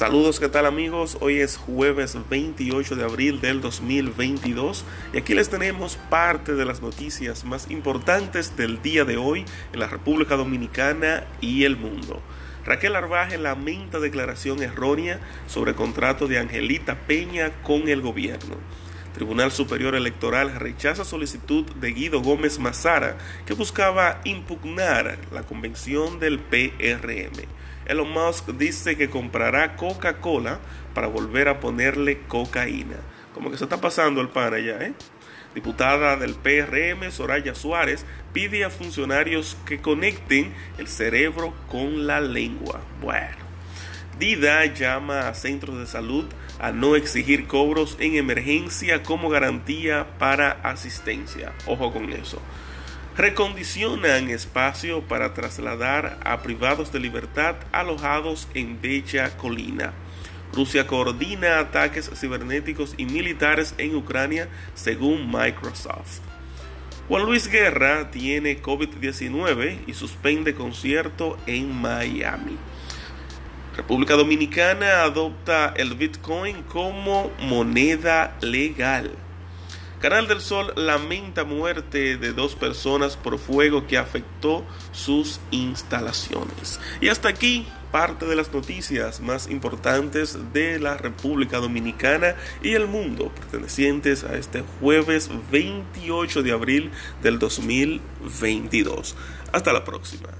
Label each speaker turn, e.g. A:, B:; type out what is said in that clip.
A: Saludos, ¿qué tal amigos? Hoy es jueves 28 de abril del 2022 y aquí les tenemos parte de las noticias más importantes del día de hoy en la República Dominicana y el mundo. Raquel Arbaje lamenta declaración errónea sobre contrato de Angelita Peña con el gobierno. Tribunal Superior Electoral rechaza solicitud de Guido Gómez Mazara que buscaba impugnar la convención del PRM. Elon Musk dice que comprará Coca-Cola para volver a ponerle cocaína. Como que se está pasando el pan allá, ¿eh? Diputada del PRM, Soraya Suárez, pide a funcionarios que conecten el cerebro con la lengua. Bueno. Dida llama a centros de salud a no exigir cobros en emergencia como garantía para asistencia. Ojo con eso recondicionan espacio para trasladar a privados de libertad alojados en Bella Colina. Rusia coordina ataques cibernéticos y militares en Ucrania según Microsoft. Juan Luis Guerra tiene COVID-19 y suspende concierto en Miami. República Dominicana adopta el Bitcoin como moneda legal. Canal del Sol lamenta muerte de dos personas por fuego que afectó sus instalaciones. Y hasta aquí parte de las noticias más importantes de la República Dominicana y el mundo pertenecientes a este jueves 28 de abril del 2022. Hasta la próxima.